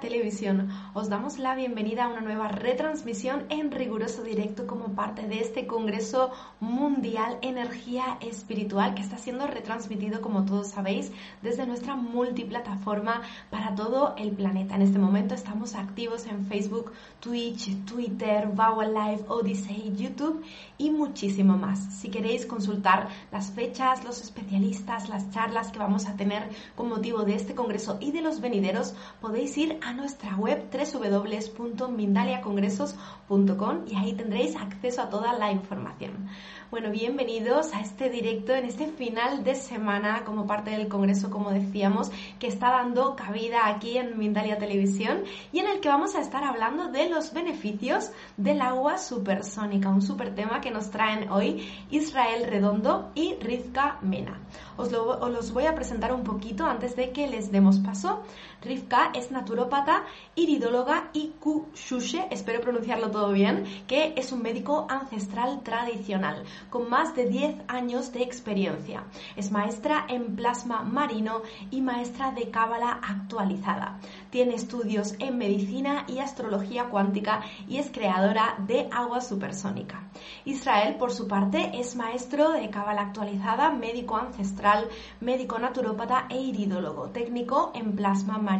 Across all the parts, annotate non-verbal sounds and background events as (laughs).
Televisión. Os damos la bienvenida a una nueva retransmisión en riguroso directo como parte de este Congreso Mundial Energía Espiritual que está siendo retransmitido, como todos sabéis, desde nuestra multiplataforma para todo el planeta. En este momento estamos activos en Facebook, Twitch, Twitter, Vow Live, Odyssey, YouTube y muchísimo más. Si queréis consultar las fechas, los especialistas, las charlas que vamos a tener con motivo de este Congreso y de los venideros, podéis ir a nuestra web www.mindaliacongresos.com y ahí tendréis acceso a toda la información. Bueno, bienvenidos a este directo en este final de semana como parte del Congreso, como decíamos, que está dando cabida aquí en Mindalia Televisión y en el que vamos a estar hablando de los beneficios del agua supersónica, un super tema que nos traen hoy Israel Redondo y Rivka Mena. Os, los voy a presentar un poquito antes de que les demos paso. Rivka es naturópata, iridóloga y kushushe, espero pronunciarlo todo bien, que es un médico ancestral tradicional, con más de 10 años de experiencia. Es maestra en plasma marino y maestra de cábala actualizada. Tiene estudios en medicina y astrología cuántica y es creadora de agua supersónica. Israel, por su parte, es maestro de cábala actualizada, médico ancestral, médico naturópata e iridólogo, técnico en plasma marino,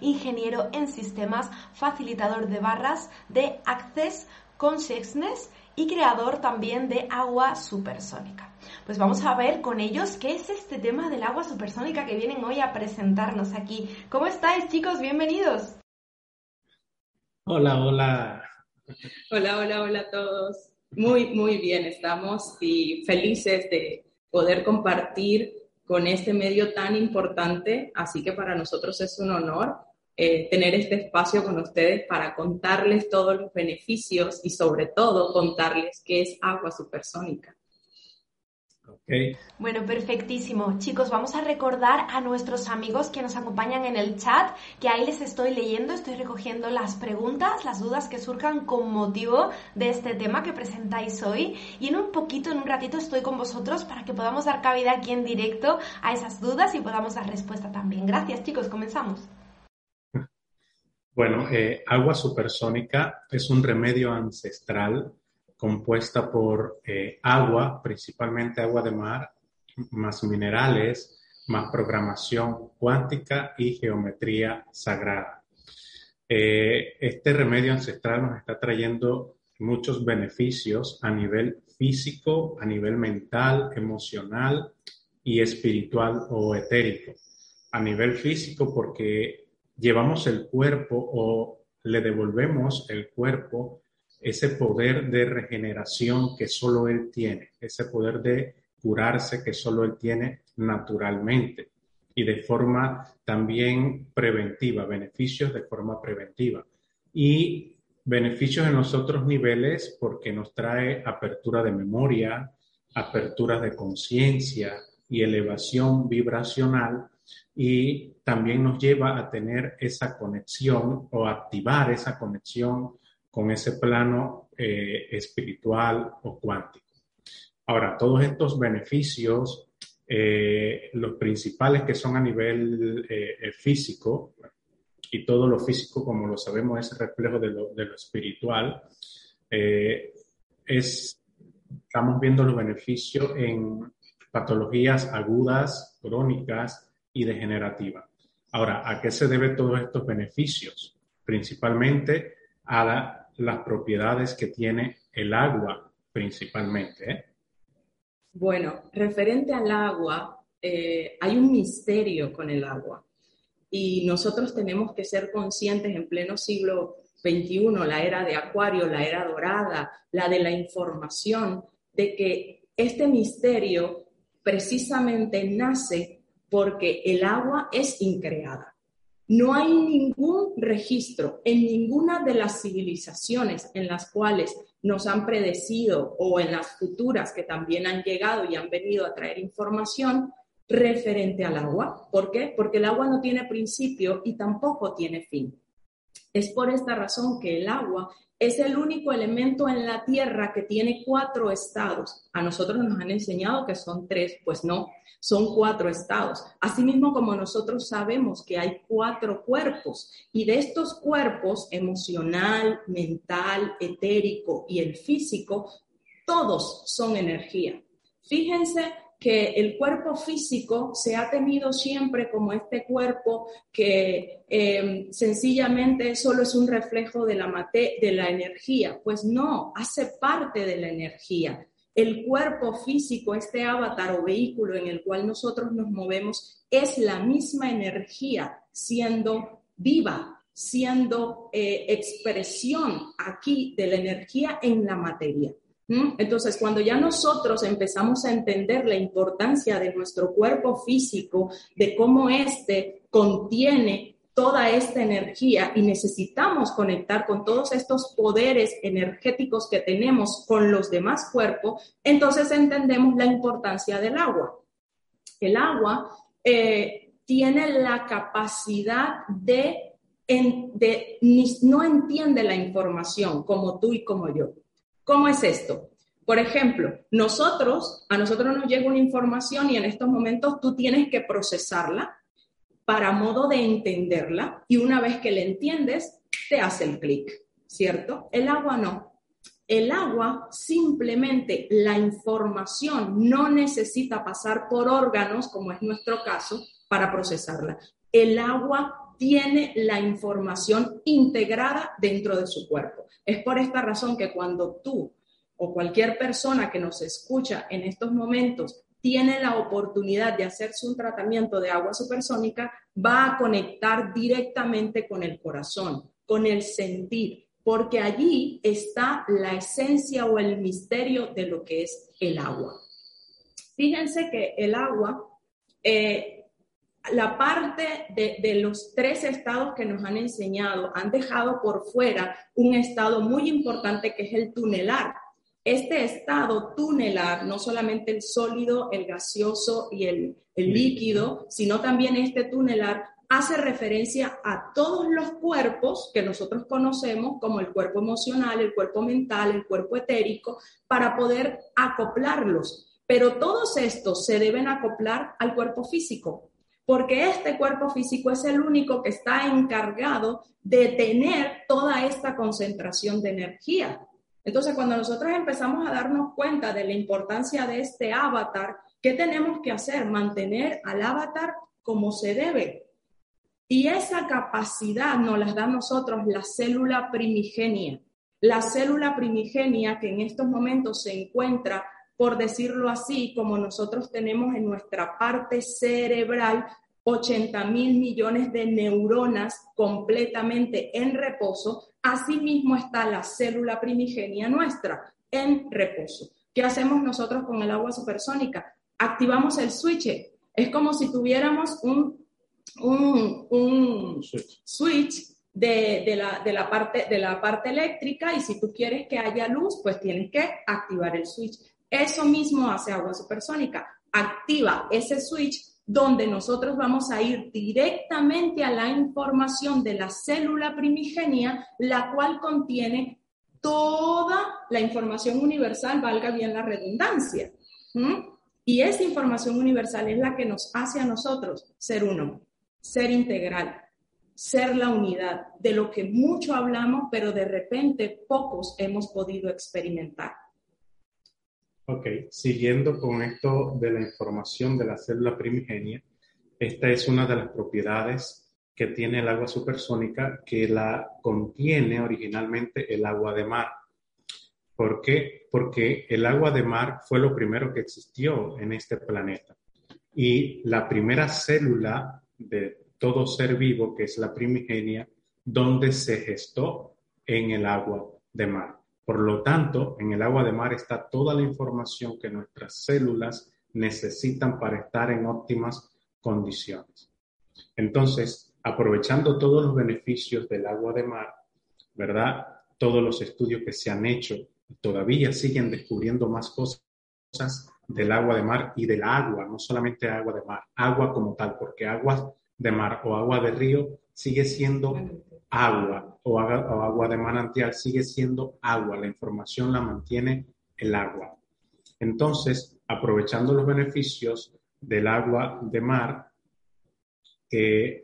ingeniero en sistemas, facilitador de barras de Access Consciousness y creador también de agua supersónica. Pues vamos a ver con ellos qué es este tema del agua supersónica que vienen hoy a presentarnos aquí. ¿Cómo estáis chicos? Bienvenidos. Hola, hola. Hola, hola, hola a todos. Muy, muy bien estamos y felices de poder compartir con este medio tan importante, así que para nosotros es un honor eh, tener este espacio con ustedes para contarles todos los beneficios y sobre todo contarles qué es agua supersónica. Bueno, perfectísimo. Chicos, vamos a recordar a nuestros amigos que nos acompañan en el chat, que ahí les estoy leyendo, estoy recogiendo las preguntas, las dudas que surjan con motivo de este tema que presentáis hoy. Y en un poquito, en un ratito, estoy con vosotros para que podamos dar cabida aquí en directo a esas dudas y podamos dar respuesta también. Gracias, chicos. Comenzamos. Bueno, eh, agua supersónica es un remedio ancestral compuesta por eh, agua, principalmente agua de mar, más minerales, más programación cuántica y geometría sagrada. Eh, este remedio ancestral nos está trayendo muchos beneficios a nivel físico, a nivel mental, emocional y espiritual o etérico. A nivel físico porque llevamos el cuerpo o le devolvemos el cuerpo ese poder de regeneración que solo Él tiene, ese poder de curarse que solo Él tiene naturalmente y de forma también preventiva, beneficios de forma preventiva. Y beneficios en los otros niveles porque nos trae apertura de memoria, apertura de conciencia y elevación vibracional y también nos lleva a tener esa conexión o activar esa conexión con ese plano eh, espiritual o cuántico. Ahora, todos estos beneficios, eh, los principales que son a nivel eh, físico, y todo lo físico, como lo sabemos, es reflejo de lo, espiritual, es, estamos viendo los beneficios en patologías agudas, crónicas y degenerativas. Ahora, ¿a qué se deben todos estos beneficios? principalmente a las propiedades que tiene el agua, principalmente. ¿eh? Bueno, referente al agua, eh, hay un misterio con el agua y nosotros tenemos que ser conscientes en pleno siglo XXI, la era de Acuario, la era dorada, la de la información, de que este misterio precisamente nace porque el agua es increada. No hay ningún registro en ninguna de las civilizaciones en las cuales nos han predecido o en las futuras que también han llegado y han venido a traer información referente al agua. ¿Por qué? Porque el agua no tiene principio y tampoco tiene fin. Es por esta razón que el agua es el único elemento en la Tierra que tiene cuatro estados. A nosotros nos han enseñado que son tres, pues no, son cuatro estados. Asimismo como nosotros sabemos que hay cuatro cuerpos y de estos cuerpos, emocional, mental, etérico y el físico, todos son energía. Fíjense que el cuerpo físico se ha tenido siempre como este cuerpo que eh, sencillamente solo es un reflejo de la, de la energía. Pues no, hace parte de la energía. El cuerpo físico, este avatar o vehículo en el cual nosotros nos movemos, es la misma energía siendo viva, siendo eh, expresión aquí de la energía en la materia. Entonces, cuando ya nosotros empezamos a entender la importancia de nuestro cuerpo físico, de cómo éste contiene toda esta energía y necesitamos conectar con todos estos poderes energéticos que tenemos con los demás cuerpos, entonces entendemos la importancia del agua. El agua eh, tiene la capacidad de, no entiende la información como tú y como yo. ¿Cómo es esto? Por ejemplo, nosotros, a nosotros nos llega una información y en estos momentos tú tienes que procesarla para modo de entenderla y una vez que la entiendes, te hace el clic, ¿cierto? El agua no. El agua simplemente la información no necesita pasar por órganos, como es nuestro caso, para procesarla. El agua tiene la información integrada dentro de su cuerpo. Es por esta razón que cuando tú o cualquier persona que nos escucha en estos momentos tiene la oportunidad de hacerse un tratamiento de agua supersónica, va a conectar directamente con el corazón, con el sentir, porque allí está la esencia o el misterio de lo que es el agua. Fíjense que el agua eh, la parte de, los tres estados que nos han enseñado han dejado por fuera un estado muy importante que es el tunelar. Este estado tunelar, no solamente el sólido, el gaseoso y el, el líquido, sino también este tunelar hace referencia a todos los cuerpos que nosotros conocemos como el cuerpo emocional, el cuerpo mental, el cuerpo etérico, para poder acoplarlos. Pero todos estos se deben acoplar al cuerpo físico porque este cuerpo físico es el único que está encargado de tener toda esta concentración de energía. Entonces, cuando nosotros empezamos a darnos cuenta de la importancia de este avatar, ¿qué tenemos que hacer? Mantener al avatar como se debe. Y esa capacidad nos la da a nosotros la célula primigenia. La célula primigenia que en estos momentos se encuentra por decirlo así, como nosotros tenemos en nuestra parte cerebral 80 mil millones de neuronas completamente en reposo, asimismo está la célula primigenia nuestra en reposo. ¿Qué hacemos nosotros con el agua supersónica? Activamos el switch. Es como si tuviéramos un, un, switch, de, la, de, la parte, de la parte eléctrica y si tú quieres que haya luz, pues tienes que activar el switch. Eso mismo hace agua supersónica. Activa ese switch donde nosotros vamos a ir directamente a la información de la célula primigenia, la cual contiene toda la información universal, valga bien la redundancia. Y esa información universal es la que nos hace a nosotros ser uno, ser integral, ser la unidad, de lo que mucho hablamos, pero de repente pocos hemos podido experimentar. Ok, siguiendo con esto de la información de la célula primigenia, esta es una de las propiedades que tiene el agua supersónica que la contiene originalmente el agua de mar. ¿Por qué? Porque el agua de mar fue lo primero que existió en este planeta. Y la primera célula de todo ser vivo, que es la primigenia, donde se gestó en el agua de mar. Por lo tanto, en el agua de mar está toda la información que nuestras células necesitan para estar en óptimas condiciones. Entonces, aprovechando todos los beneficios del agua de mar, ¿verdad? Todos los estudios que se han hecho todavía siguen descubriendo más cosas del agua de mar y del agua, no solamente agua de mar, agua como tal, porque agua de mar o agua de río sigue siendo agua o agua, de manantial sigue siendo agua. La información la mantiene el agua. Entonces, aprovechando los beneficios del agua de mar,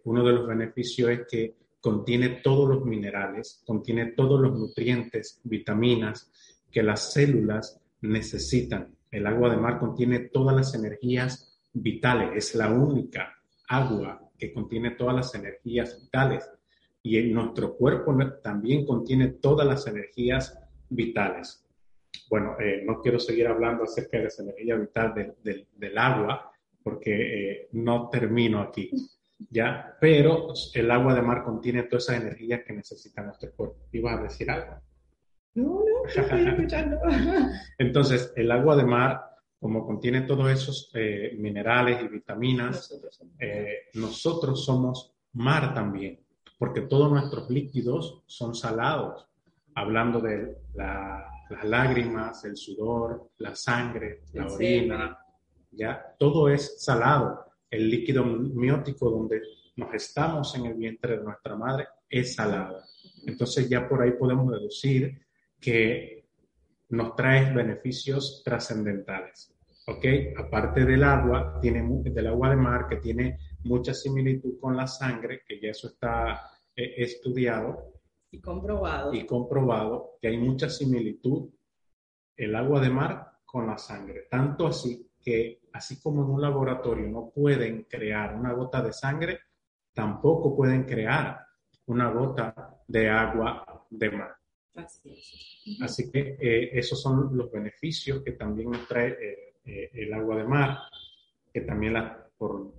uno de los beneficios es que contiene todos los minerales, contiene todos los nutrientes, vitaminas que las células necesitan. El agua de mar contiene todas las energías vitales, es la única agua que contiene todas las energías vitales y en nuestro cuerpo también contiene todas las energías vitales. Bueno, eh, no quiero seguir hablando acerca de esa energía vital del agua porque eh, no termino aquí, ¿ya? Pero el agua de mar contiene toda esa energía que necesita nuestro cuerpo. ¿Ibas a decir algo? No, no, estoy escuchando. (laughs) Entonces, el agua de mar, como contiene todos esos eh, minerales y vitaminas, nosotros somos mar también porque todos nuestros líquidos son salados, hablando de las lágrimas, el sudor, la sangre, la orina, ya todo es salado. El líquido miótico donde nos estamos en el vientre de nuestra madre es salado. Entonces ya por ahí podemos deducir que nos trae beneficios trascendentales. ¿Ok? Aparte del agua, tiene, del agua de mar que tiene mucha similitud con la sangre, que ya eso está eh, estudiado y comprobado. y comprobado que hay mucha similitud el agua de mar con la sangre. Tanto así que, así como en un laboratorio no pueden crear una gota de sangre, tampoco pueden crear una gota de agua de mar. Así, que eh, esos son los beneficios que también nos trae eh, el agua de mar, que también la, por,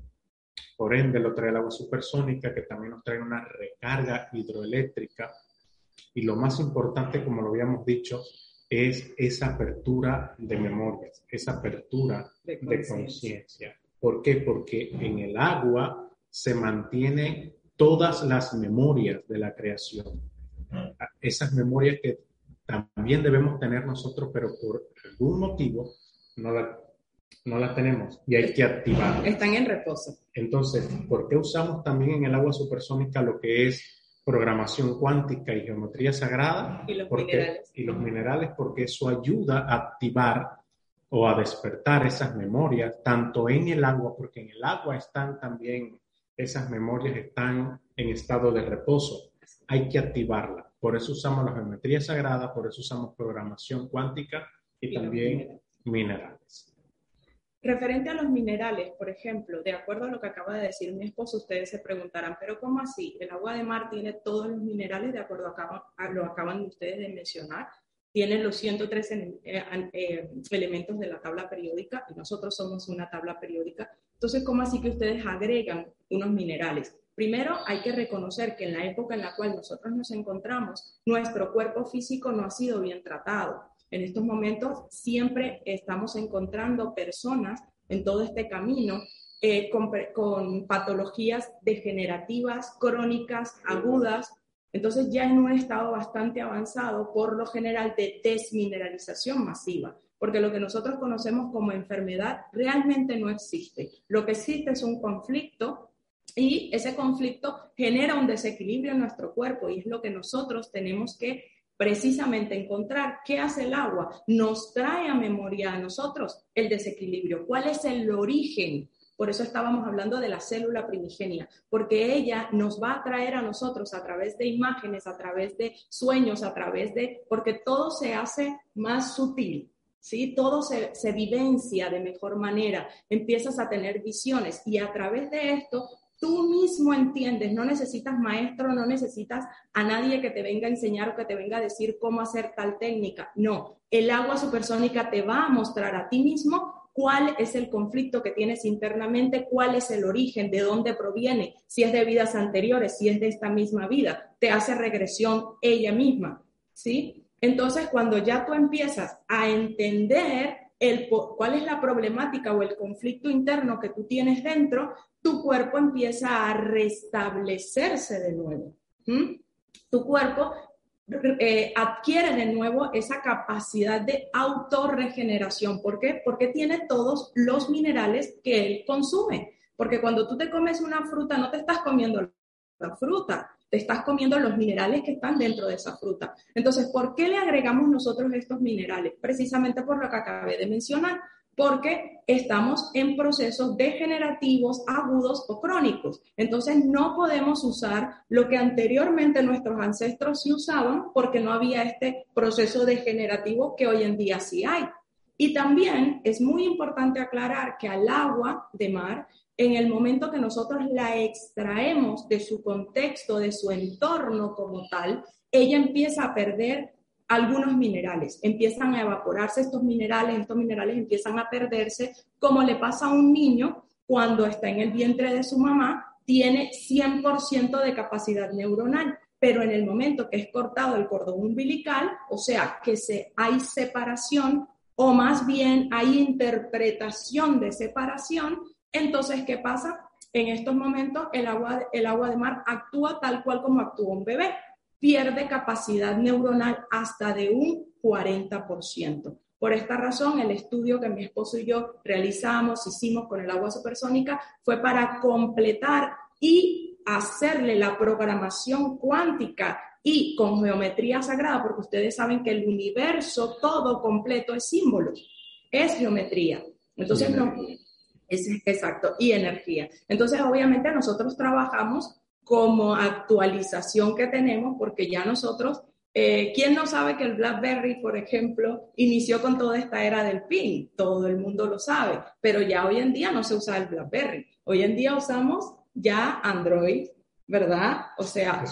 por ende, lo trae el agua supersónica, que también nos trae una recarga hidroeléctrica. Y lo más importante, como lo habíamos dicho, es esa apertura de memorias, esa apertura de conciencia. ¿Por qué? Porque en el agua se mantienen todas las memorias de la creación. Esas memorias que también debemos tener nosotros, pero por algún motivo no las no la tenemos y hay que activarla. Están en reposo. Entonces, ¿por qué usamos también en el agua supersónica lo que es programación cuántica y geometría sagrada? Y los minerales. Y los minerales, porque eso ayuda a activar o a despertar esas memorias, tanto en el agua, porque en el agua están también, esas memorias están en estado de reposo. Hay que activarla. Por eso usamos la geometría sagrada, por eso usamos programación cuántica y, también minerales. Referente a los minerales, por ejemplo, de acuerdo a lo que acaba de decir mi esposo, ustedes se preguntarán, pero ¿cómo así? El agua de mar tiene todos los minerales, de acuerdo a, lo acaban ustedes de mencionar, tiene los 103 eh, eh, elementos de la tabla periódica y nosotros somos una tabla periódica. Entonces, ¿cómo así que ustedes agregan unos minerales? Primero, hay que reconocer que en la época en la cual nosotros nos encontramos, nuestro cuerpo físico no ha sido bien tratado. En estos momentos siempre estamos encontrando personas en todo este camino eh, con, patologías degenerativas, crónicas, agudas. Entonces ya en un estado bastante avanzado, por lo general, de desmineralización masiva, porque lo que nosotros conocemos como enfermedad realmente no existe. Lo que existe es un conflicto y ese conflicto genera un desequilibrio en nuestro cuerpo y es lo que nosotros tenemos que precisamente encontrar qué hace el agua, nos trae a memoria a nosotros el desequilibrio, cuál es el origen. Por eso estábamos hablando de la célula primigenia, porque ella nos va a traer a nosotros a través de imágenes, a través de sueños, a través de, porque todo se hace más sutil, ¿sí? Todo se, se vivencia de mejor manera, empiezas a tener visiones y a través de esto tú mismo entiendes, no necesitas maestro, no necesitas a nadie que te venga a enseñar o que te venga a decir cómo hacer tal técnica. No, el agua supersónica te va a mostrar a ti mismo cuál es el conflicto que tienes internamente, cuál es el origen, de dónde proviene, si es de vidas anteriores, si es de esta misma vida. Te hace regresión ella misma, ¿sí? Entonces, cuando ya tú empiezas a entender el, cuál es la problemática o el conflicto interno que tú tienes dentro, tu cuerpo empieza a restablecerse de nuevo. Tu cuerpo eh, adquiere de nuevo esa capacidad de autorregeneración. ¿Por qué? Porque tiene todos los minerales que él consume. Porque cuando tú te comes una fruta, no te estás comiendo la fruta, te estás comiendo los minerales que están dentro de esa fruta. Entonces, ¿por qué le agregamos nosotros estos minerales? Precisamente por lo que acabé de mencionar, porque estamos en procesos degenerativos, agudos o crónicos. Entonces no podemos usar lo que anteriormente nuestros ancestros sí usaban porque no había este proceso degenerativo que hoy en día sí hay. Y también es muy importante aclarar que al agua de mar, en el momento que nosotros la extraemos de su contexto, de su entorno como tal, ella empieza a perder algunos minerales, empiezan a evaporarse estos minerales, estos minerales empiezan a perderse, como le pasa a un niño cuando está en el vientre de su mamá, tiene 100% de capacidad neuronal, pero en el momento que es cortado el cordón umbilical, o sea, que se, hay separación o más bien hay interpretación de separación, entonces, ¿qué pasa? En estos momentos el agua, el agua de mar actúa tal cual como actúa un bebé pierde capacidad neuronal hasta de un 40%. Por esta razón, el estudio que mi esposo y yo realizamos, hicimos con el agua supersónica, fue para completar y hacerle la programación cuántica y con geometría sagrada, porque ustedes saben que el universo todo completo es símbolo, es geometría. Entonces, no, es exacto, y energía. Entonces, obviamente nosotros trabajamos como actualización que tenemos, porque ya nosotros, eh, ¿quién no sabe que el BlackBerry, por ejemplo, inició con toda esta era del PIN? Todo el mundo lo sabe, pero ya hoy en día no se usa el BlackBerry. Hoy en día usamos ya Android, ¿verdad? O sea.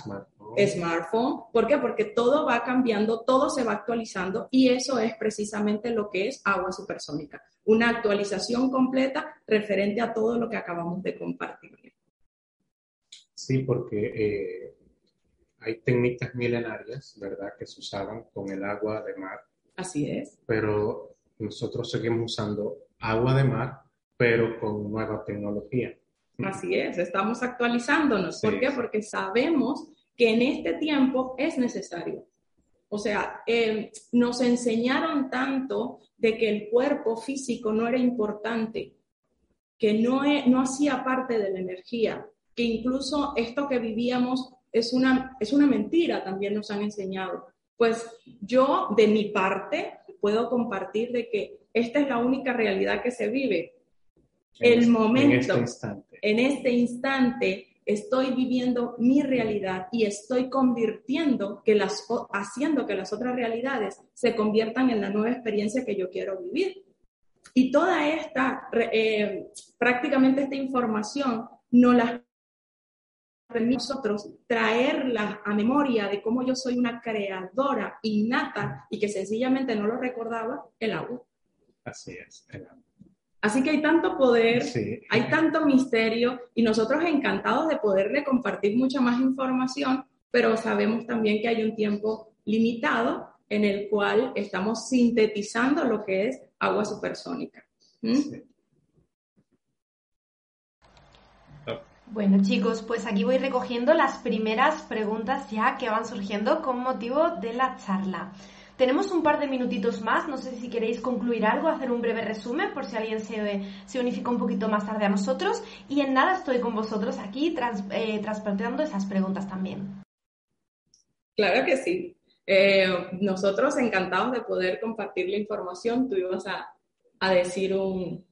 Smartphone. ¿Por qué? Porque todo va cambiando, todo se va actualizando y eso es precisamente lo que es agua supersónica. Una actualización completa referente a todo lo que acabamos de compartir. Sí, porque eh, hay técnicas milenarias, ¿verdad?, que se usaban con el agua de mar. Así es. Pero nosotros seguimos usando agua de mar, pero con nueva tecnología. Así es, estamos actualizándonos. ¿Por qué? Porque sabemos que en este tiempo es necesario. O sea, eh, nos enseñaron tanto de que el cuerpo físico no era importante, que no, no hacía parte de la energía, que incluso esto que vivíamos es una, es una mentira, también nos han enseñado. Pues yo, de mi parte, puedo compartir de que esta es la única realidad que se vive. el este, momento, en este, instante. en este instante, estoy viviendo mi realidad y estoy convirtiendo que las, haciendo que las otras realidades se conviertan en la nueva experiencia que yo quiero vivir. Y toda esta, eh, prácticamente esta información, no la nosotros traerla a memoria de cómo yo soy una creadora innata y que sencillamente no lo recordaba, el agua. Así es, el agua. Así que hay tanto poder, hay tanto misterio y nosotros encantados de poderle compartir mucha más información, pero sabemos también que hay un tiempo limitado en el cual estamos sintetizando lo que es agua supersónica. ¿Mm? Bueno chicos, pues aquí voy recogiendo las primeras preguntas ya que van surgiendo con motivo de la charla. Tenemos un par de minutitos más, no sé si queréis concluir algo, hacer un breve resumen por si alguien se, se unifica un poquito más tarde a nosotros. Y en nada estoy con vosotros aquí trans, eh, transportando esas preguntas también. Claro que sí. Eh, nosotros encantados de poder compartir la información. Tú ibas a, a decir un,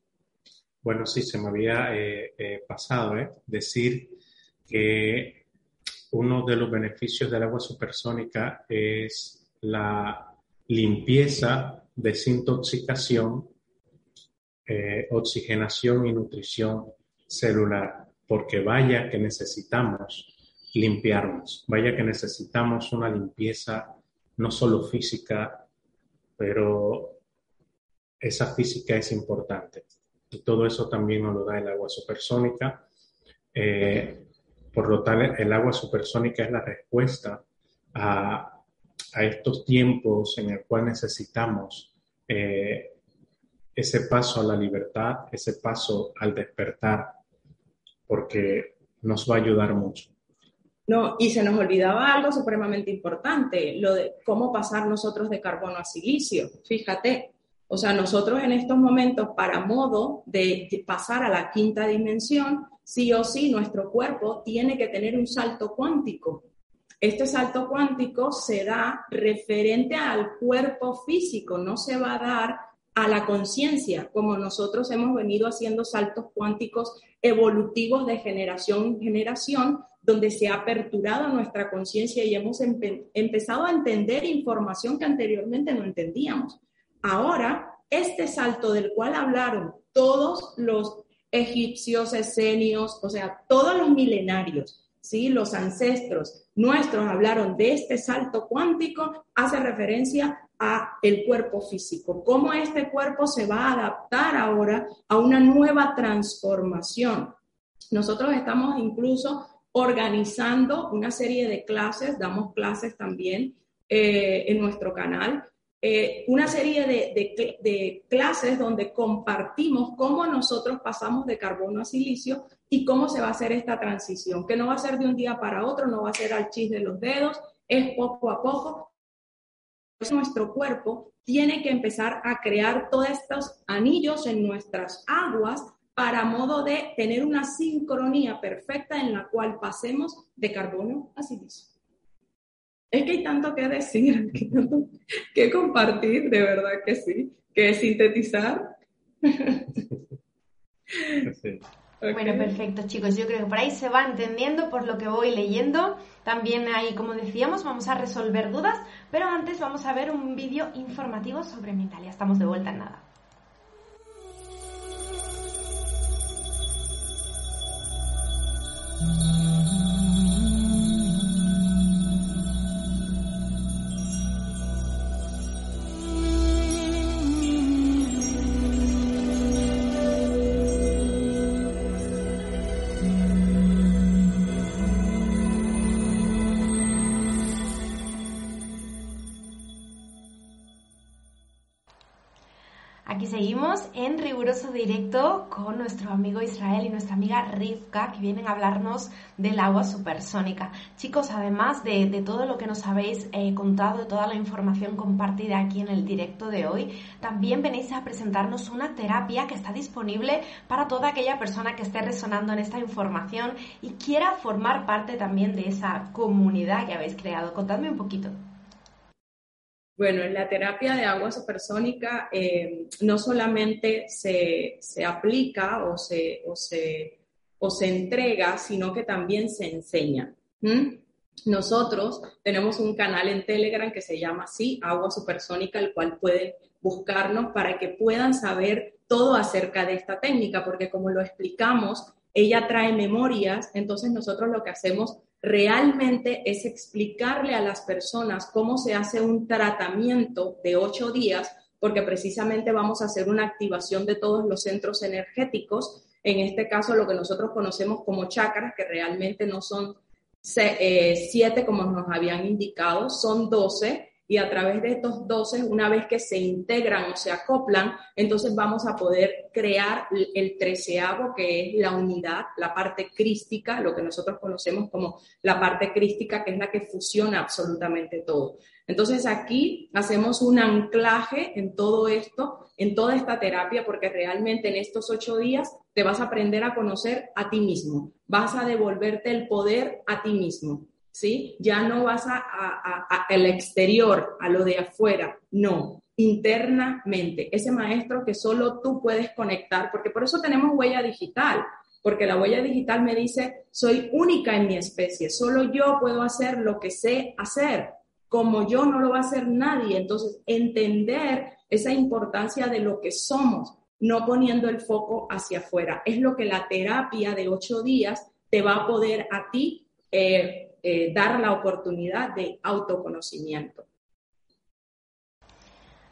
bueno, sí, se me había eh, eh, pasado ¿eh? decir que uno de los beneficios del agua supersónica es la limpieza, desintoxicación, oxigenación y nutrición celular. porque vaya que necesitamos limpiarnos, vaya que necesitamos una limpieza no solo física, pero esa física es importante. Y todo eso también nos lo da el agua supersónica. Eh, por lo tal, el agua supersónica es la respuesta a, a estos tiempos en el cual necesitamos eh, ese paso a la libertad, ese paso al despertar, porque nos va a ayudar mucho. No, y se nos olvidaba algo supremamente importante, lo de cómo pasar nosotros de carbono a silicio. Fíjate, o sea, nosotros en estos momentos, para modo de pasar a la quinta dimensión, sí o sí nuestro cuerpo tiene que tener un salto cuántico. Este salto cuántico se da referente al cuerpo físico, no se va a dar a la conciencia, como nosotros hemos venido haciendo saltos cuánticos evolutivos de generación en generación, donde se ha aperturado nuestra conciencia y hemos empezado a entender información que anteriormente no entendíamos. Ahora, este salto del cual hablaron todos los egipcios, esenios, o sea, todos los milenarios, ¿sí? los ancestros nuestros hablaron de este salto cuántico, hace referencia a el cuerpo físico, cómo este cuerpo se va a adaptar ahora a una nueva transformación. Nosotros estamos incluso organizando una serie de clases, damos clases también eh, en nuestro canal, eh, una serie de, de, clases donde compartimos cómo nosotros pasamos de carbono a silicio y cómo se va a hacer esta transición, que no va a ser de un día para otro, no va a ser al chis de los dedos, es poco a poco. Nuestro cuerpo tiene que empezar a crear todos estos anillos en nuestras aguas para modo de tener una sincronía perfecta en la cual pasemos de carbono a silicio. Es que hay tanto que decir, (laughs) que compartir, de verdad que sí, que sintetizar. (laughs) Bueno, perfecto, chicos. Yo creo que por ahí se va entendiendo por lo que voy leyendo. También ahí, como decíamos, vamos a resolver dudas, pero antes vamos a ver un vídeo informativo sobre Mentalia. Estamos de vuelta en nada. Directo con nuestro amigo Israel y nuestra amiga Rivka que vienen a hablarnos del agua supersónica. Chicos, además de, todo lo que nos habéis eh, contado, de toda la información compartida aquí en el directo de hoy, también venís a presentarnos una terapia que está disponible para toda aquella persona que esté resonando en esta información y quiera formar parte también de esa comunidad que habéis creado. Contadme un poquito. Bueno, en la terapia de agua supersónica eh, no solamente se, aplica o se, o, se, o se, entrega, sino que también se enseña. Nosotros tenemos un canal en Telegram que se llama así, Agua Supersónica, el cual pueden buscarnos para que puedan saber todo acerca de esta técnica, porque como lo explicamos, ella trae memorias, entonces nosotros lo que hacemos realmente es explicarle a las personas cómo se hace un tratamiento de ocho días, porque precisamente vamos a hacer una activación de todos los centros energéticos, en este caso lo que nosotros conocemos como chakras, que realmente no son eh, siete como nos habían indicado, son doce, y a través de estos 12, una vez que se integran o se acoplan, entonces vamos a poder crear el treceavo, que es la unidad, la parte crística, lo que nosotros conocemos como la parte crística, que es la que fusiona absolutamente todo. Entonces aquí hacemos un anclaje en todo esto, en toda esta terapia, porque realmente en estos ocho días te vas a aprender a conocer a ti mismo, vas a devolverte el poder a ti mismo, ¿sí? Ya no vas a, al exterior, a lo de afuera, no, internamente, ese maestro que solo tú puedes conectar, porque por eso tenemos huella digital, porque la huella digital me dice, soy única en mi especie, solo yo puedo hacer lo que sé hacer, como yo no lo va a hacer nadie, entonces entender esa importancia de lo que somos, no poniendo el foco hacia afuera. Es lo que la terapia de ocho días te va a poder a ti eh, eh, dar la oportunidad de autoconocimiento.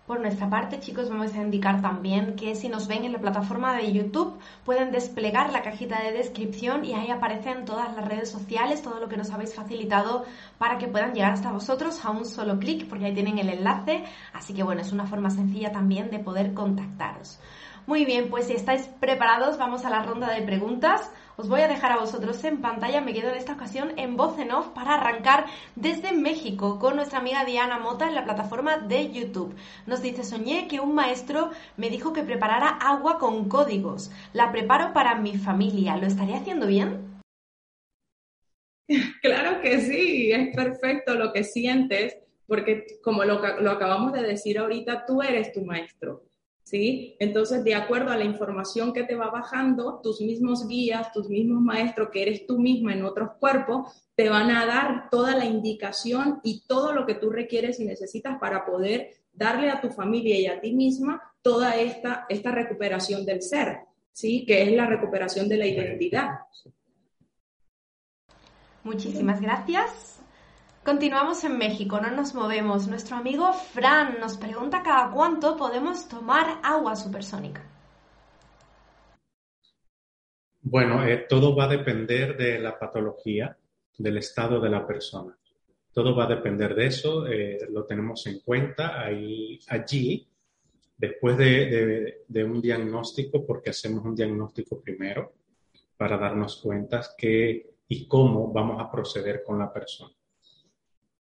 Por nuestra parte, chicos, vamos a indicar también que si nos ven en la plataforma de YouTube, pueden desplegar la cajita de descripción y ahí aparecen todas las redes sociales, todo lo que nos habéis facilitado para que puedan llegar hasta vosotros a un solo clic, porque ahí tienen el enlace. Así que bueno, es una forma sencilla también de poder contactaros. Muy bien, pues si estáis preparados, vamos a la ronda de preguntas. Os voy a dejar a vosotros en pantalla, me quedo en esta ocasión en voz en off para arrancar desde México con nuestra amiga Diana Mota en la plataforma de YouTube. Nos dice, soñé que un maestro me dijo que preparara agua con códigos. La preparo para mi familia. ¿Lo estaré haciendo bien? (laughs) Claro que sí, es perfecto lo que sientes, porque como lo, lo acabamos de decir ahorita, tú eres tu maestro. ¿Sí? Entonces, de acuerdo a la información que te va bajando, tus mismos guías, tus mismos maestros, que eres tú misma en otros cuerpos, te van a dar toda la indicación y todo lo que tú requieres y necesitas para poder darle a tu familia y a ti misma toda esta, esta recuperación del ser, ¿sí? Que es la recuperación de la identidad. Muchísimas gracias. Continuamos en México, no nos movemos. Nuestro amigo Fran nos pregunta cada cuánto podemos tomar agua supersónica. Bueno, eh, todo va a depender de la patología, del estado de la persona. Todo va a depender de eso, eh, lo tenemos en cuenta ahí, allí, después de, de, un diagnóstico, porque hacemos un diagnóstico primero para darnos cuenta qué y cómo vamos a proceder con la persona.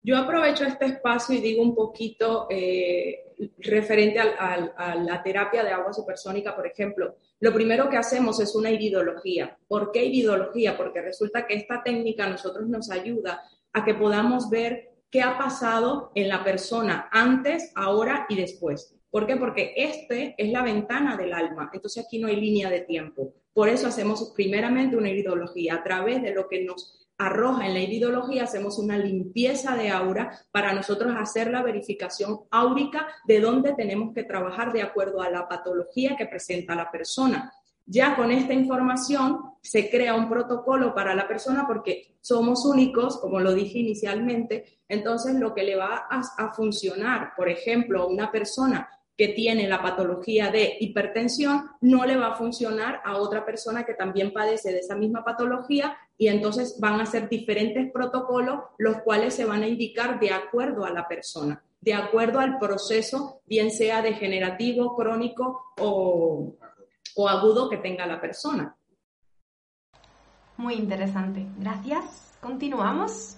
Yo aprovecho este espacio y digo un poquito eh, referente a la terapia de agua supersónica, por ejemplo. Lo primero que hacemos es una iridología. ¿Por qué iridología? Porque resulta que esta técnica a nosotros nos ayuda a que podamos ver qué ha pasado en la persona antes, ahora y después. ¿Por qué? Porque este es la ventana del alma, entonces aquí no hay línea de tiempo. Por eso hacemos primeramente una iridología a través de lo que nos arroja en la iridología, hacemos una limpieza de aura para nosotros hacer la verificación áurica de dónde tenemos que trabajar de acuerdo a la patología que presenta la persona. Ya con esta información se crea un protocolo para la persona porque somos únicos, como lo dije inicialmente, entonces lo que le va a, a funcionar, por ejemplo, a una persona que tiene la patología de hipertensión no le va a funcionar a otra persona que también padece de esa misma patología y entonces van a ser diferentes protocolos los cuales se van a indicar de acuerdo a la persona, de acuerdo al proceso, bien sea degenerativo, crónico o, o agudo que tenga la persona. Muy interesante. Gracias. Continuamos.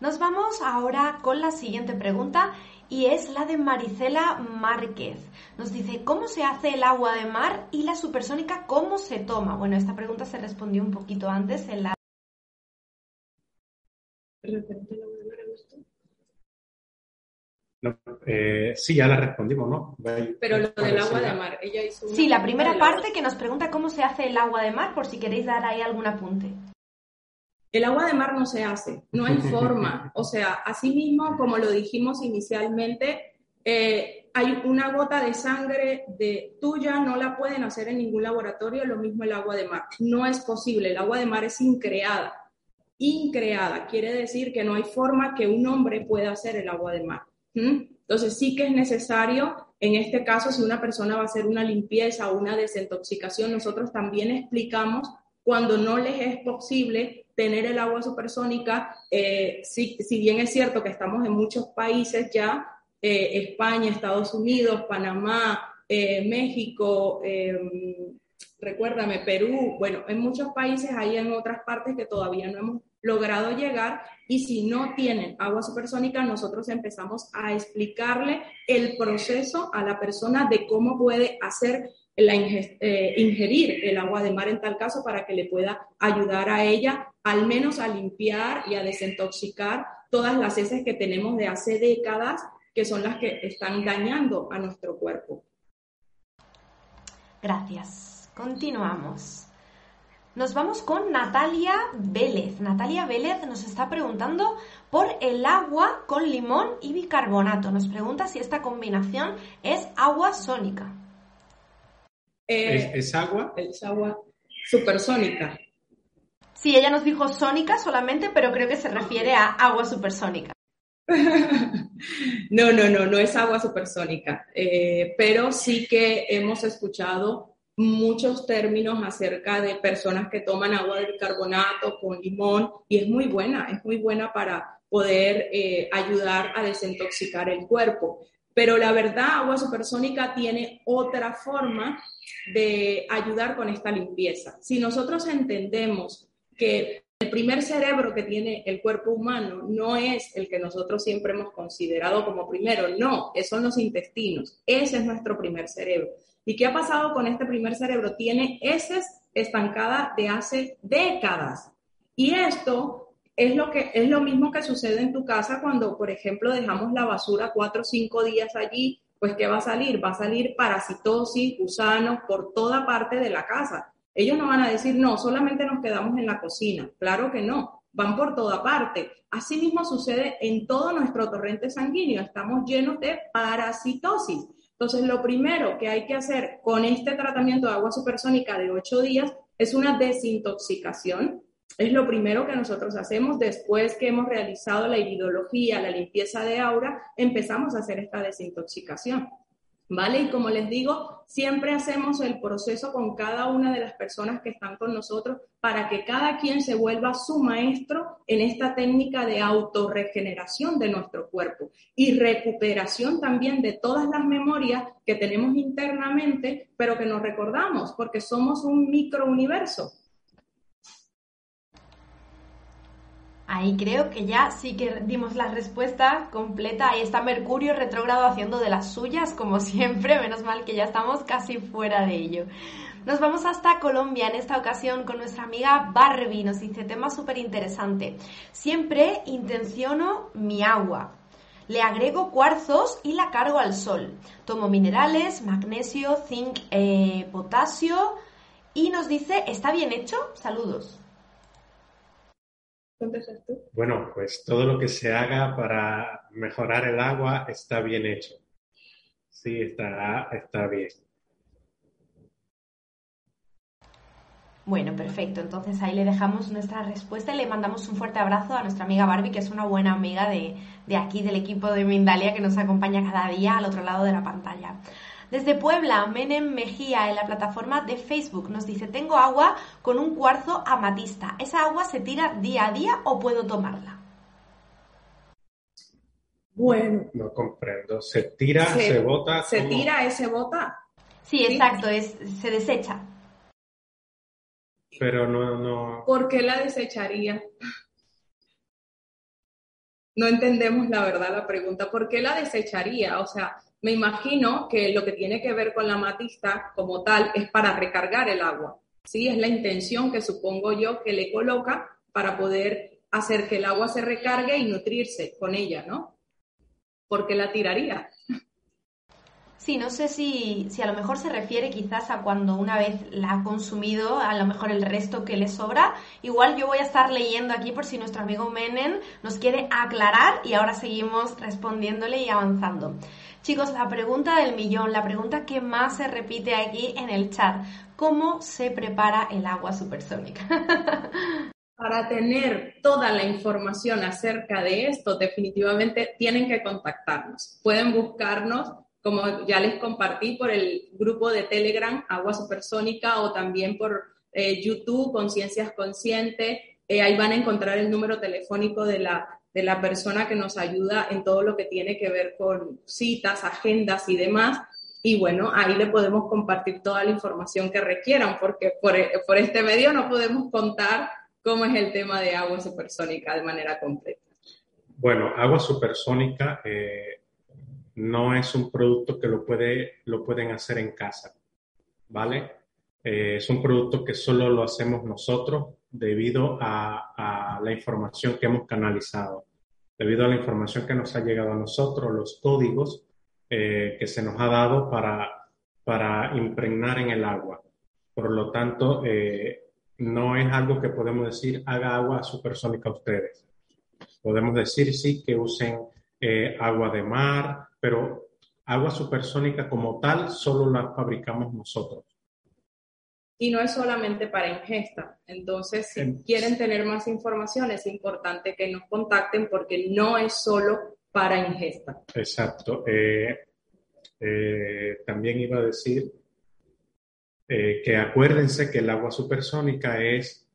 Nos vamos ahora con la siguiente pregunta y es la de Maricela Márquez. Nos dice, ¿cómo se hace el agua de mar y la supersónica cómo se toma? Bueno, esta pregunta se respondió un poquito antes en la... Eh, sí, ya la respondimos, ¿no? Pero lo del agua de mar, ella hizo... Sí, la primera parte que nos pregunta cómo se hace el agua de mar, por si queréis dar ahí algún apunte. El agua de mar no se hace, no hay (laughs) forma. O sea, así mismo, como lo dijimos inicialmente, eh, hay una gota de sangre de tuya, no la pueden hacer en ningún laboratorio, lo mismo el agua de mar. No es posible, el agua de mar es increada. Increada quiere decir que no hay forma que un hombre pueda hacer el agua de mar. Entonces sí que es necesario, en este caso, si una persona va a hacer una limpieza o una desintoxicación, nosotros también explicamos cuando no les es posible tener el agua supersónica, eh, si, bien es cierto que estamos en muchos países ya, eh, España, Estados Unidos, Panamá, eh, México, em, recuérdame, Perú, bueno, en muchos países hay en otras partes que todavía no hemos logrado llegar y si no tienen agua supersónica, nosotros empezamos a explicarle el proceso a la persona de cómo puede hacer la ingerir el agua de mar en tal caso para que le pueda ayudar a ella al menos a limpiar y a desintoxicar todas las heces que tenemos de hace décadas, que son las que están dañando a nuestro cuerpo. Gracias. Continuamos. Nos vamos con Natalia Vélez. Natalia Vélez nos está preguntando por el agua con limón y bicarbonato. Nos pregunta si esta combinación es agua sónica. ¿Es, agua? Es agua supersónica. Sí, ella nos dijo sónica solamente, pero creo que se refiere a agua supersónica. (laughs) no, no, no, no es agua supersónica, eh, pero sí que hemos escuchado muchos términos acerca de personas que toman agua de bicarbonato con limón y es muy buena, es muy buena para poder eh, ayudar a desintoxicar el cuerpo. Pero la verdad, agua supersónica tiene otra forma de ayudar con esta limpieza. Si nosotros entendemos que el primer cerebro que tiene el cuerpo humano no es el que nosotros siempre hemos considerado como primero, no, son los intestinos, ese es nuestro primer cerebro. ¿Y qué ha pasado con este primer cerebro? Tiene heces estancadas de hace décadas. Y esto es lo, que, es lo mismo que sucede en tu casa cuando, por ejemplo, dejamos la basura cuatro o cinco días allí, pues ¿qué va a salir? Va a salir parasitosis, gusanos por toda parte de la casa. Ellos no van a decir, no, solamente nos quedamos en la cocina. Claro que no, van por toda parte. Asimismo sucede en todo nuestro torrente sanguíneo, estamos llenos de parasitosis. Entonces, lo primero que hay que hacer con este tratamiento de agua supersónica de 8 días es una desintoxicación. Es lo primero que nosotros hacemos después que hemos realizado la iridología, la limpieza de aura, empezamos a hacer esta desintoxicación. ¿Vale? Y como les digo, siempre hacemos el proceso con cada una de las personas que están con nosotros para que cada quien se vuelva su maestro en esta técnica de autorregeneración de nuestro cuerpo y recuperación también de todas las memorias que tenemos internamente, pero que nos recordamos porque somos un microuniverso. Ahí creo que ya sí que dimos la respuesta completa. Ahí está Mercurio retrógrado haciendo de las suyas, como (laughs) siempre. Menos mal que ya estamos casi fuera de ello. Nos vamos hasta Colombia en esta ocasión con nuestra amiga Barbie. Nos dice tema súper interesante. Siempre intenciono mi agua. Le agrego cuarzos y la cargo al sol. Tomo minerales, magnesio, zinc, eh, potasio. Y nos dice, ¿está bien hecho? Saludos. Bueno, pues todo lo que se haga para mejorar el agua está bien hecho. Sí, está, está bien. Bueno, perfecto. Entonces ahí le dejamos nuestra respuesta y le mandamos un fuerte abrazo a nuestra amiga Barbie, que es una buena amiga de, de aquí, del equipo de Mindalia, que nos acompaña cada día al otro lado de la pantalla. Desde Puebla, Menem Mejía en la plataforma de Facebook nos dice, tengo agua con un cuarzo amatista. ¿Esa agua se tira día a día o puedo tomarla? Bueno. No comprendo. ¿Se tira, se, bota? ¿Se tira, ese bota? Sí, exacto, es, se desecha. Pero no, no. ¿Por qué la desecharía? No entendemos la verdad la pregunta. ¿Por qué la desecharía? O sea, me imagino que lo que tiene que ver con la matista como tal es para recargar el agua. Sí, es la intención que supongo yo que le coloca para poder hacer que el agua se recargue y nutrirse con ella, ¿no? Porque la tiraría. Sí, no sé si, si, a lo mejor se refiere quizás a cuando una vez la ha consumido, a lo mejor el resto que le sobra. Igual yo voy a estar leyendo aquí por si nuestro amigo Menen nos quiere aclarar y ahora seguimos respondiéndole y avanzando. Chicos, la pregunta del millón, la pregunta que más se repite aquí en el chat, ¿cómo se prepara el agua supersónica? (laughs) Para tener toda la información acerca de esto, definitivamente tienen que contactarnos. Pueden buscarnos, como ya les compartí, por el grupo de Telegram Agua Supersónica o también por eh, YouTube Conciencias Conscientes. Eh, ahí van a encontrar el número telefónico de la de la persona que nos ayuda en todo lo que tiene que ver con citas, agendas y demás. Y bueno, ahí le podemos compartir toda la información que requieran, porque por, por este medio no podemos contar cómo es el tema de agua supersónica de manera completa. Bueno, agua supersónica eh, no es un producto que lo, puede, lo pueden hacer en casa, ¿vale? Eh, es un producto que solo lo hacemos nosotros debido a, la información que hemos canalizado, debido a la información que nos ha llegado a nosotros, los códigos eh, que se nos ha dado para, para impregnar en el agua. Por lo tanto, eh, no es algo que podemos decir haga agua supersónica a ustedes. Podemos decir sí que usen eh, agua de mar, pero agua supersónica como tal solo la fabricamos nosotros. Y no es solamente para ingesta. Entonces, si quieren tener más información, es importante que nos contacten porque no es solo para ingesta. Exacto. Eh, eh, también iba a decir eh, que acuérdense que el agua supersónica es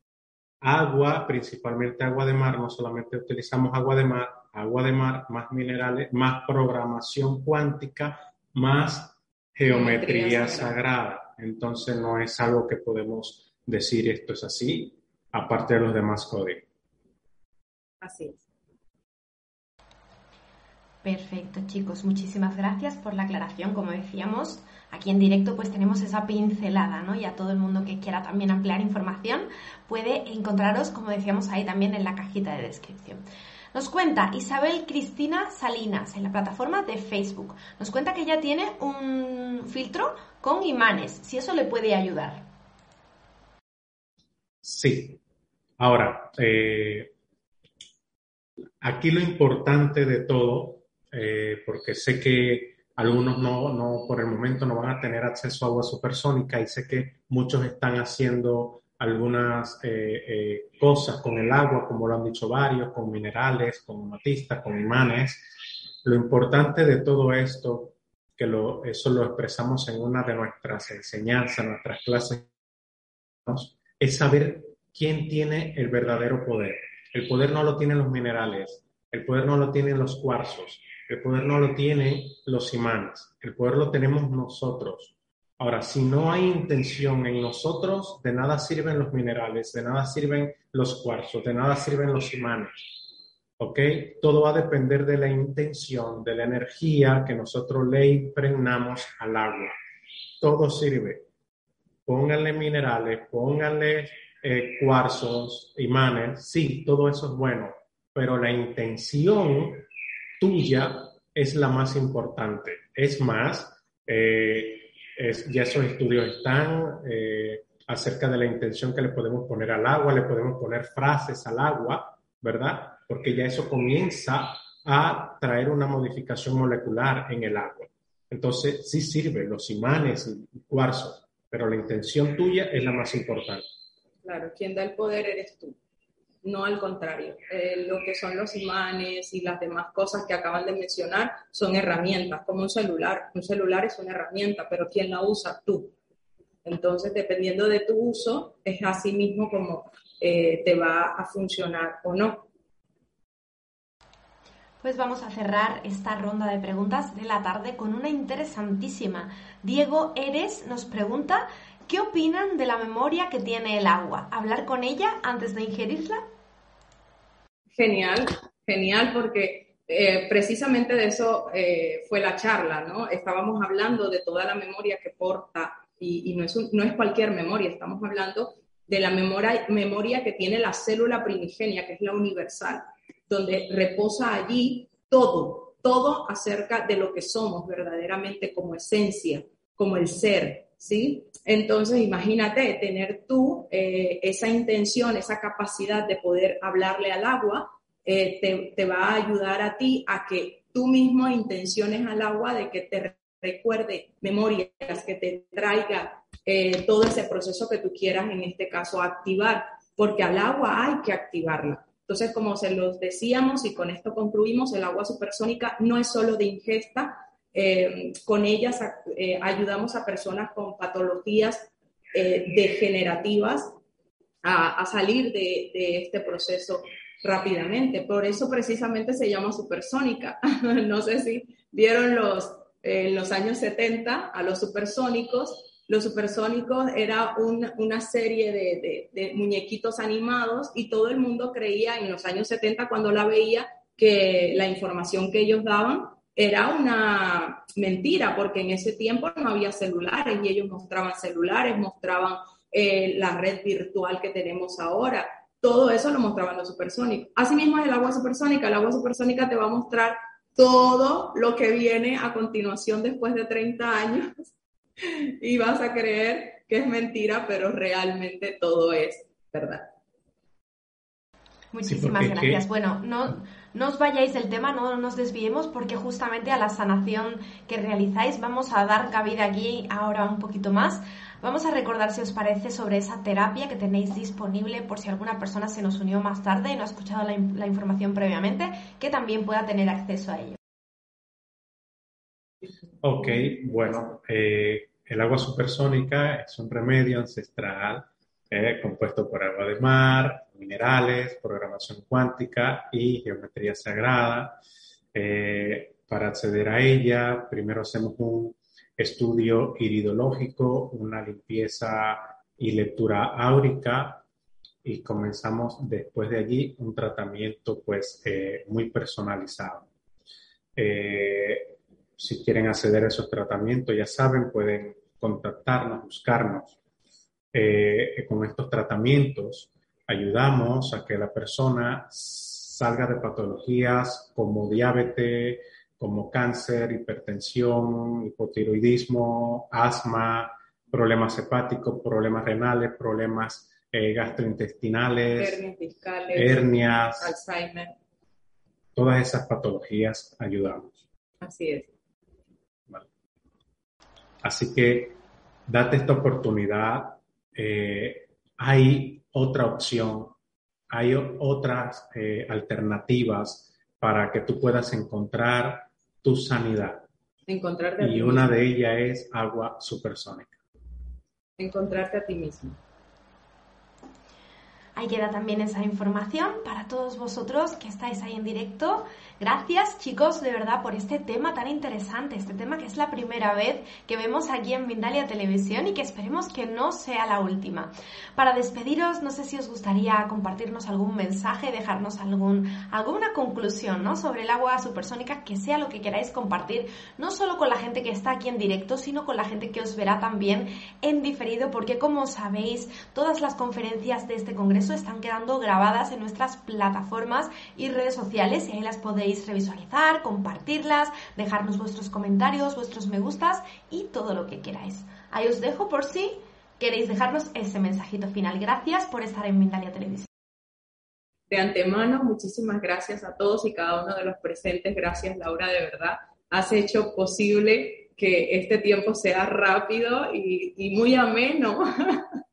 agua, principalmente agua de mar, no solamente utilizamos agua de mar, agua de mar, más minerales, más programación cuántica, más geometría, sagrada. Entonces no es algo que podemos decir esto es así, aparte de los demás códigos. Así es. Perfecto, chicos. Muchísimas gracias por la aclaración. Como decíamos, aquí en directo pues tenemos esa pincelada, ¿no? Y a todo el mundo que quiera también ampliar información puede encontraros, como decíamos ahí también en la cajita de descripción. Nos cuenta Isabel Cristina Salinas en la plataforma de Facebook. Nos cuenta que ella tiene un filtro con imanes, si eso le puede ayudar. Sí. Ahora, eh, aquí lo importante de todo eh, porque sé que algunos no, no, por el momento no van a tener acceso a agua supersónica y sé que muchos están haciendo algunas eh, eh, cosas con el agua, como lo han dicho varios, con minerales, con matistas, con imanes. Lo importante de todo esto, que lo, eso lo expresamos en una de nuestras enseñanzas, nuestras clases, es saber quién tiene el verdadero poder. El poder no lo tienen los minerales, el poder no lo tienen los cuarzos, el poder no lo tienen los imanes, el poder lo tenemos nosotros. Ahora, si no hay intención en nosotros, de nada sirven los minerales, de nada sirven los cuarzos, de nada sirven los imanes. ¿Ok? Todo va a depender de la intención, de la energía que nosotros le impregnamos al agua. Todo sirve. Pónganle minerales, pónganle eh, cuarzos, imanes, sí, todo eso es bueno, pero la intención tuya es la más importante. Es más, eh, ya esos estudios están eh, acerca de la intención que le podemos poner al agua, le podemos poner frases al agua, ¿verdad? Porque ya eso comienza a traer una modificación molecular en el agua. Entonces, sí sirve los imanes y cuarzos, pero la intención tuya es la más importante. Claro, quien da el poder eres tú no al contrario. Eh, lo que son los imanes y las demás cosas que acaban de mencionar son herramientas, como un celular. Un celular es una herramienta, pero ¿quién la usa? Tú. Entonces, dependiendo de tu uso, es así mismo como eh, te va a funcionar o no. Pues vamos a cerrar esta ronda de preguntas de la tarde con una interesantísima. Diego Eres nos pregunta, ¿qué opinan de la memoria que tiene el agua? ¿Hablar con ella antes de ingerirla? Genial, genial, porque eh, precisamente de eso eh, fue la charla, ¿no? Estábamos hablando de toda la memoria que porta, y, no, es no es cualquier memoria, estamos hablando de la memoria, memoria que tiene la célula primigenia, que es la universal, donde reposa allí todo, todo acerca de lo que somos verdaderamente como esencia, como el ser, ¿sí? Entonces, imagínate tener tú eh, esa intención, esa capacidad de poder hablarle al agua, eh, te, va a ayudar a ti a que tú mismo intenciones al agua de que te recuerde memorias, que te traiga eh, todo ese proceso que tú quieras, en este caso, activar, porque al agua hay que activarla. Entonces, como se los decíamos y con esto concluimos, el agua supersónica no es solo de ingesta, eh, con ellas eh, ayudamos a personas con patologías eh, degenerativas a, salir de, este proceso rápidamente. Por eso precisamente se llama supersónica. (laughs) no sé si vieron los, en los años 70 a los supersónicos. Los supersónicos era una serie de, de, muñequitos animados y todo el mundo creía en los años 70 cuando la veía que la información que ellos daban era una mentira, porque en ese tiempo no había celulares y ellos mostraban celulares, mostraban eh, la red virtual que tenemos ahora. Todo eso lo mostraban los supersónicos. Asimismo es el agua supersónica. El agua supersónica te va a mostrar todo lo que viene a continuación después de 30 años (laughs) y vas a creer que es mentira, pero realmente todo es verdad. Muchísimas gracias. Bueno, no, no os vayáis del tema, no nos desviemos porque justamente a la sanación que realizáis vamos a dar cabida aquí ahora un poquito más Vamos a recordar si os parece sobre esa terapia que tenéis disponible por si alguna persona se nos unió más tarde y no ha escuchado la, información previamente, que también pueda tener acceso a ello. Ok, bueno, eh, el agua supersónica es un remedio ancestral eh, compuesto por agua de mar, minerales, programación cuántica y geometría sagrada. Eh, para acceder a ella, primero hacemos un estudio iridológico, una limpieza y lectura áurica y comenzamos después de allí un tratamiento pues eh, muy personalizado. Si quieren acceder a esos tratamientos, ya saben, pueden contactarnos, buscarnos. Eh, con estos tratamientos ayudamos a que la persona salga de patologías como diabetes, como cáncer, hipertensión, hipotiroidismo, asma, problemas hepáticos, problemas renales, problemas eh, gastrointestinales, hernias Alzheimer. Todas esas patologías ayudamos. Así es. Así que date esta oportunidad. Eh, hay otra opción, hay otras eh, alternativas para que tú puedas encontrar tu sanidad. Encontrarte y una de ellas es agua supersónica. Encontrarte a ti mismo. Ahí queda también esa información para todos vosotros que estáis ahí en directo. Gracias chicos de verdad por este tema tan interesante, este tema que es la primera vez que vemos aquí en Mindalia Televisión y que esperemos que no sea la última. Para despediros, no sé si os gustaría compartirnos algún mensaje, dejarnos algún, alguna conclusión ¿no? sobre el agua supersónica, que sea lo que queráis compartir, no solo con la gente que está aquí en directo, sino con la gente que os verá también en diferido, porque como sabéis, todas las conferencias de este congreso están quedando grabadas en nuestras plataformas y redes sociales y ahí las podéis revisualizar, compartirlas, dejarnos vuestros comentarios, vuestros me gustas y todo lo que queráis. Ahí os dejo por si queréis dejarnos ese mensajito final. Gracias por estar en Mindalia Televisión. De antemano, muchísimas gracias a todos y cada uno de los presentes. Gracias, Laura, de verdad. Has hecho posible que este tiempo sea rápido y, y muy ameno. (laughs)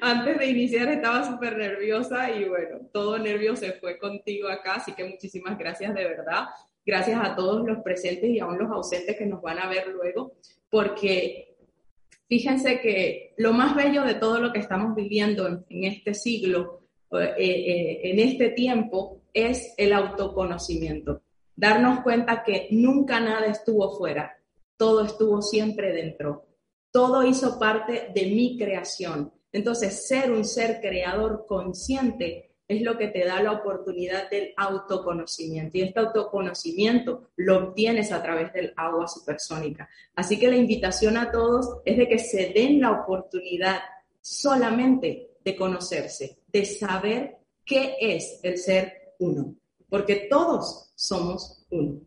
Antes de iniciar estaba súper nerviosa y bueno, todo nervio se fue contigo acá, así que muchísimas gracias de verdad. Gracias a todos los presentes y aún los ausentes que nos van a ver luego, porque fíjense que lo más bello de todo lo que estamos viviendo en, este siglo, eh, eh, en este tiempo, es el autoconocimiento. Darnos cuenta que nunca nada estuvo fuera, todo estuvo siempre dentro. Todo hizo parte de mi creación entonces, ser un ser creador consciente es lo que te da la oportunidad del autoconocimiento. Y este autoconocimiento lo obtienes a través del agua supersónica. Así que la invitación a todos es de que se den la oportunidad solamente de conocerse, de saber qué es el ser uno, porque todos somos uno.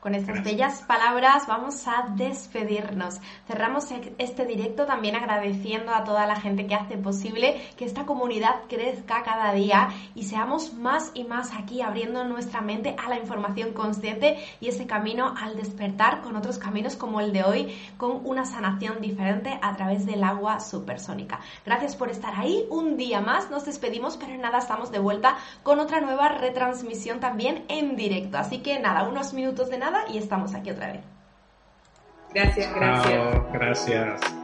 Con estas bellas palabras vamos a despedirnos. Cerramos e-, este directo también agradeciendo a toda la gente que hace posible que esta comunidad crezca cada día y seamos más y más aquí abriendo nuestra mente a la información consciente y ese camino al despertar con otros caminos como el de hoy, con una sanación diferente a través del agua supersónica. Gracias por estar ahí. Un día más nos despedimos, pero en nada estamos de vuelta con otra nueva retransmisión también en directo. Así que nada, unos minutos de nada y estamos aquí otra vez. Gracias, gracias. gracias.